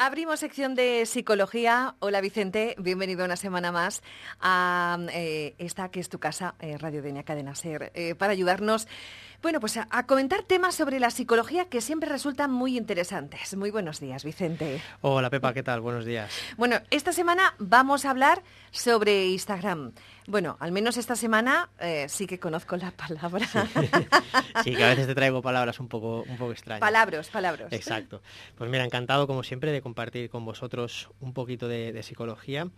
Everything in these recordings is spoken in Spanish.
Abrimos sección de psicología. Hola Vicente, bienvenido una semana más a eh, esta que es tu casa, eh, Radio Denia Cadena Ser, eh, para ayudarnos, bueno, pues a, a, comentar temas sobre la psicología que siempre resultan muy interesantes. Muy buenos días, Vicente. Hola Pepa, ¿qué tal? Buenos días. Bueno, esta semana vamos a hablar sobre Instagram. Bueno, al menos esta semana eh, sí que conozco la palabra. Sí. sí. que a veces te traigo palabras un poco, un poco extrañas. Palabras, palabras. Exacto. Pues mira, encantado como siempre de compartir con vosotros un poquito de, psicología.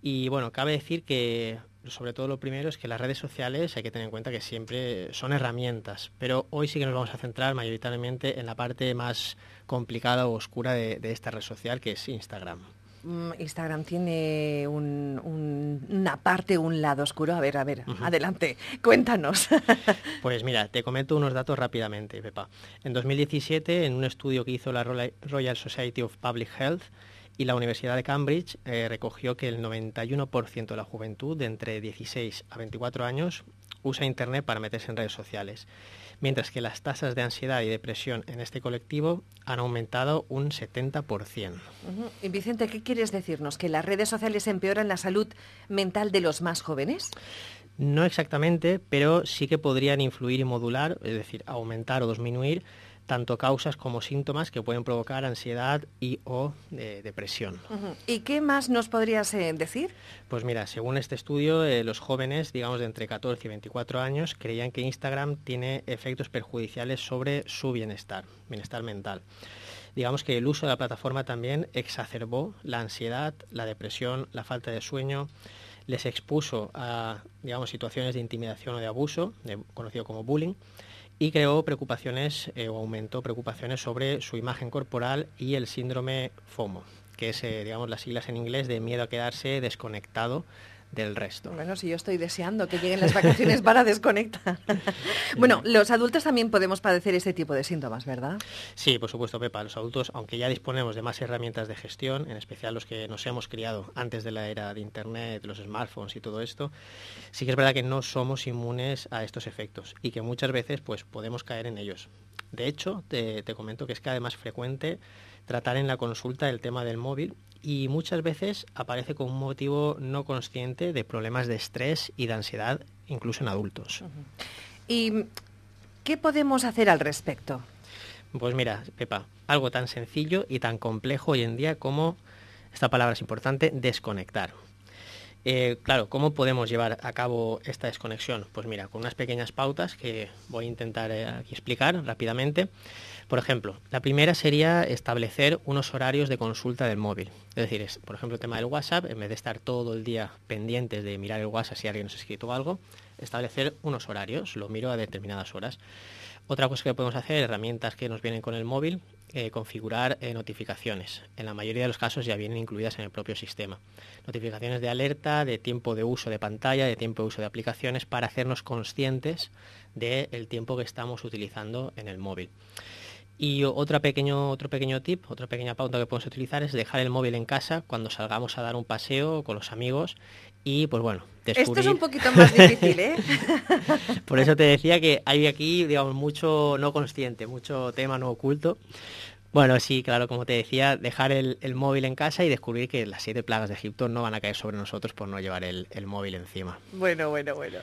Y bueno, cabe decir que sobre todo lo primero es que las redes sociales hay que tener en cuenta que siempre son herramientas, pero hoy sí que nos vamos a centrar mayoritariamente en la parte más complicada o oscura de esta red social que es Instagram. Mm, Instagram tiene un, un, una parte, un lado oscuro. A ver, a ver, uh -huh. adelante, cuéntanos. Pues mira, te comento unos datos rápidamente, Pepa. En 2017, en un estudio que hizo la Royal Society of Public Health, y la Universidad de Cambridge eh, recogió que el 91% de la juventud de entre 16 a 24 años usa Internet para meterse en redes sociales, mientras que las tasas de ansiedad y depresión en este colectivo han aumentado un 70%. Uh -huh. Y Vicente, ¿qué quieres decirnos? ¿Que las redes sociales empeoran la salud mental de los más jóvenes? No exactamente, pero sí que podrían influir y modular, es decir, aumentar o disminuir tanto causas como síntomas que pueden provocar ansiedad y o eh, depresión. Uh -huh. ¿Y qué más nos podrías eh, decir? Pues mira, según este estudio, eh, los jóvenes, digamos de entre 14 y 24 años, creían que Instagram tiene efectos perjudiciales sobre su bienestar, bienestar mental. Digamos que el uso de la plataforma también exacerbó la ansiedad, la depresión, la falta de sueño, les expuso a digamos, situaciones de intimidación o de abuso, de, conocido como bullying, y creó preocupaciones eh, o aumentó preocupaciones sobre su imagen corporal y el síndrome FOMO, que es, eh, digamos, las siglas en inglés de miedo a quedarse desconectado del resto. Bueno, si yo estoy deseando que lleguen las vacaciones para desconectar. bueno, los adultos también podemos padecer este tipo de síntomas, ¿verdad? Sí, por supuesto, Pepa. Los adultos, aunque ya disponemos de más herramientas de gestión, en especial los que nos hemos criado antes de la era de Internet, de los smartphones y todo esto, sí que es verdad que no somos inmunes a estos efectos y que muchas veces pues, podemos caer en ellos. De hecho, te, te comento que es cada vez más frecuente tratar en la consulta el tema del móvil y muchas veces aparece como un motivo no consciente de problemas de estrés y de ansiedad, incluso en adultos. ¿Y qué podemos hacer al respecto? Pues mira, Pepa, algo tan sencillo y tan complejo hoy en día como, esta palabra es importante, desconectar. Eh, claro, ¿cómo podemos llevar a cabo esta desconexión? Pues mira, con unas pequeñas pautas que voy a intentar eh, explicar rápidamente. Por ejemplo, la primera sería establecer unos horarios de consulta del móvil. Es decir, es, por ejemplo, el tema del WhatsApp, en vez de estar todo el día pendientes de mirar el WhatsApp si alguien nos ha escrito algo, establecer unos horarios, lo miro a determinadas horas. Otra cosa que podemos hacer, herramientas que nos vienen con el móvil, eh, configurar eh, notificaciones. En la mayoría de los casos ya vienen incluidas en el propio sistema. Notificaciones de alerta, de tiempo de uso de pantalla, de tiempo de uso de aplicaciones, para hacernos conscientes del de tiempo que estamos utilizando en el móvil. Y otra pequeño, otro pequeño tip, otra pequeña pauta que podemos utilizar es dejar el móvil en casa cuando salgamos a dar un paseo con los amigos y pues bueno, descubrir... Esto es un poquito más difícil, ¿eh? Por eso te decía que hay aquí, digamos, mucho no consciente, mucho tema no oculto. Bueno, sí, claro, como te decía, dejar el, el, móvil en casa y descubrir que las siete plagas de Egipto no van a caer sobre nosotros por no llevar el, el móvil encima. Bueno, bueno, bueno.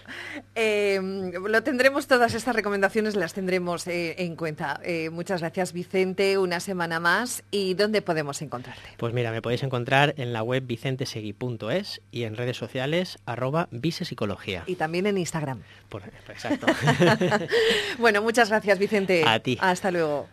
Eh, lo tendremos, todas estas recomendaciones las tendremos eh, en cuenta. Eh, muchas gracias, Vicente, una semana más. ¿Y dónde podemos encontrarte? Pues mira, me podéis encontrar en la web vicentesegui.es y en redes sociales arroba visepsicología. Y también en Instagram. Por, exacto. bueno, muchas gracias, Vicente. A ti. Hasta luego.